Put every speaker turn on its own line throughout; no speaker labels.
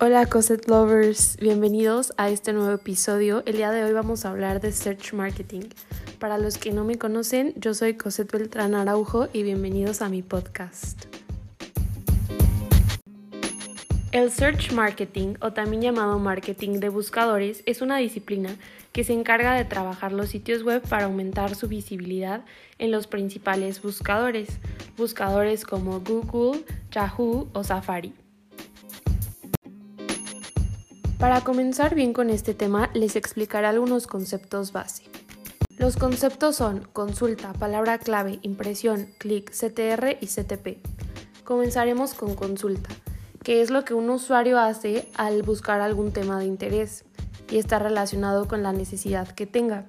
Hola Cosette Lovers, bienvenidos a este nuevo episodio. El día de hoy vamos a hablar de Search Marketing. Para los que no me conocen, yo soy Cosette Beltrán Araujo y bienvenidos a mi podcast. El Search Marketing, o también llamado marketing de buscadores, es una disciplina que se encarga de trabajar los sitios web para aumentar su visibilidad en los principales buscadores, buscadores como Google, Yahoo o Safari. Para comenzar bien con este tema, les explicaré algunos conceptos base. Los conceptos son consulta, palabra clave, impresión, clic, CTR y CTP. Comenzaremos con consulta, que es lo que un usuario hace al buscar algún tema de interés y está relacionado con la necesidad que tenga.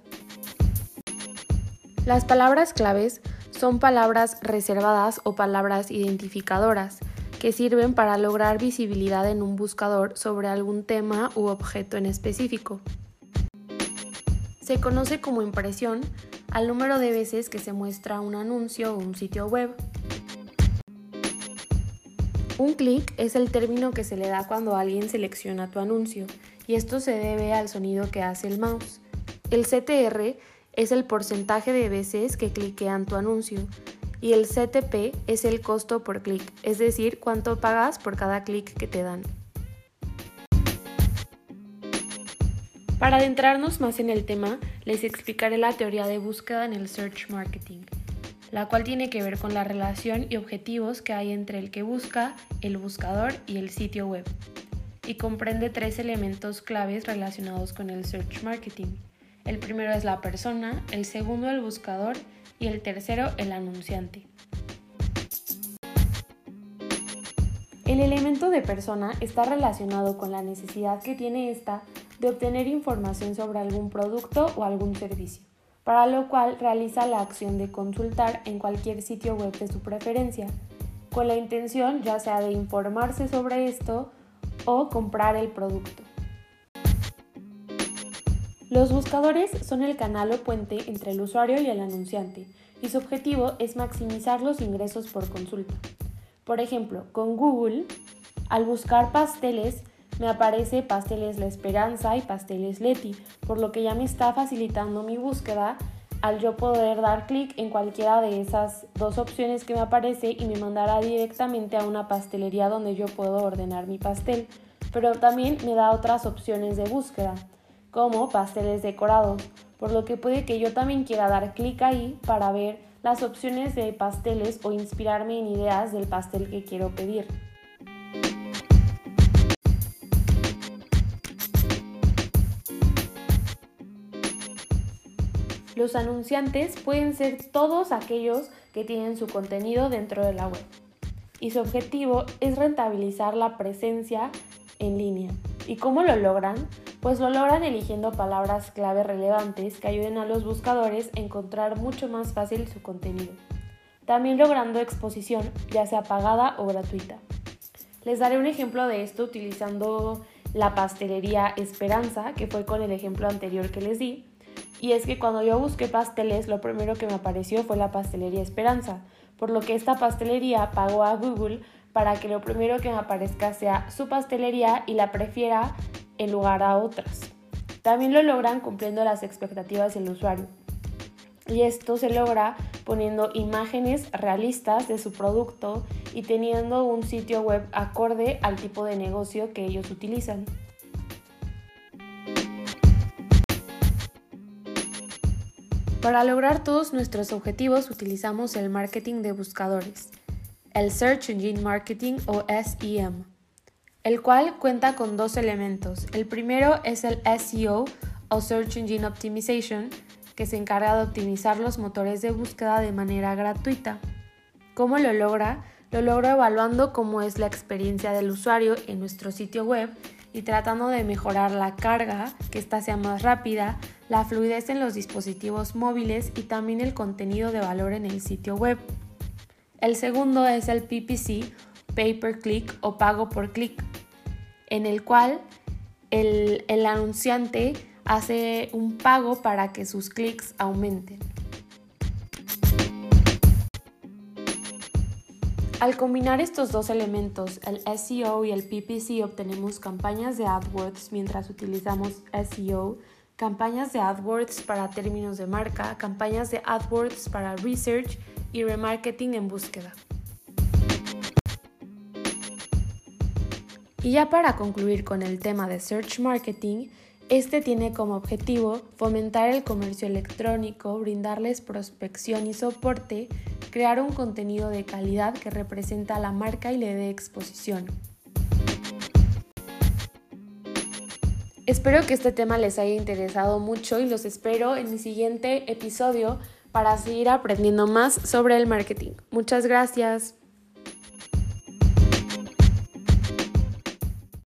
Las palabras claves son palabras reservadas o palabras identificadoras que sirven para lograr visibilidad en un buscador sobre algún tema u objeto en específico. Se conoce como impresión al número de veces que se muestra un anuncio o un sitio web. Un clic es el término que se le da cuando alguien selecciona tu anuncio y esto se debe al sonido que hace el mouse. El CTR es el porcentaje de veces que cliquean tu anuncio y el CTP es el costo por clic, es decir, cuánto pagas por cada clic que te dan. Para adentrarnos más en el tema, les explicaré la teoría de búsqueda en el Search Marketing, la cual tiene que ver con la relación y objetivos que hay entre el que busca, el buscador y el sitio web, y comprende tres elementos claves relacionados con el Search Marketing. El primero es la persona, el segundo el buscador y el tercero el anunciante. El elemento de persona está relacionado con la necesidad que tiene ésta de obtener información sobre algún producto o algún servicio, para lo cual realiza la acción de consultar en cualquier sitio web de su preferencia, con la intención ya sea de informarse sobre esto o comprar el producto. Los buscadores son el canal o puente entre el usuario y el anunciante, y su objetivo es maximizar los ingresos por consulta. Por ejemplo, con Google, al buscar pasteles, me aparece Pasteles La Esperanza y Pasteles Leti, por lo que ya me está facilitando mi búsqueda al yo poder dar clic en cualquiera de esas dos opciones que me aparece y me mandará directamente a una pastelería donde yo puedo ordenar mi pastel. Pero también me da otras opciones de búsqueda como pasteles decorados, por lo que puede que yo también quiera dar clic ahí para ver las opciones de pasteles o inspirarme en ideas del pastel que quiero pedir. Los anunciantes pueden ser todos aquellos que tienen su contenido dentro de la web y su objetivo es rentabilizar la presencia en línea. ¿Y cómo lo logran? Pues lo logran eligiendo palabras clave relevantes que ayuden a los buscadores a encontrar mucho más fácil su contenido. También logrando exposición, ya sea pagada o gratuita. Les daré un ejemplo de esto utilizando la pastelería Esperanza, que fue con el ejemplo anterior que les di. Y es que cuando yo busqué pasteles, lo primero que me apareció fue la pastelería Esperanza, por lo que esta pastelería pagó a Google para que lo primero que me aparezca sea su pastelería y la prefiera en lugar a otras. También lo logran cumpliendo las expectativas del usuario. Y esto se logra poniendo imágenes realistas de su producto y teniendo un sitio web acorde al tipo de negocio que ellos utilizan. Para lograr todos nuestros objetivos utilizamos el marketing de buscadores, el Search Engine Marketing o SEM el cual cuenta con dos elementos. El primero es el SEO o Search Engine Optimization, que se encarga de optimizar los motores de búsqueda de manera gratuita. ¿Cómo lo logra? Lo logra evaluando cómo es la experiencia del usuario en nuestro sitio web y tratando de mejorar la carga, que ésta sea más rápida, la fluidez en los dispositivos móviles y también el contenido de valor en el sitio web. El segundo es el PPC, Pay per Click o pago por clic, en el cual el, anunciante hace un pago para que sus clics aumenten. Al combinar estos dos elementos, el SEO y el PPC, obtenemos campañas de AdWords mientras utilizamos SEO, campañas de AdWords para términos de marca, campañas de AdWords para research y remarketing en búsqueda. Y ya para concluir con el tema de Search Marketing, este tiene como objetivo fomentar el comercio electrónico, brindarles prospección y soporte, crear un contenido de calidad que representa a la marca y le dé exposición. Espero que este tema les haya interesado mucho y los espero en mi siguiente episodio para seguir aprendiendo más sobre el marketing. Muchas gracias.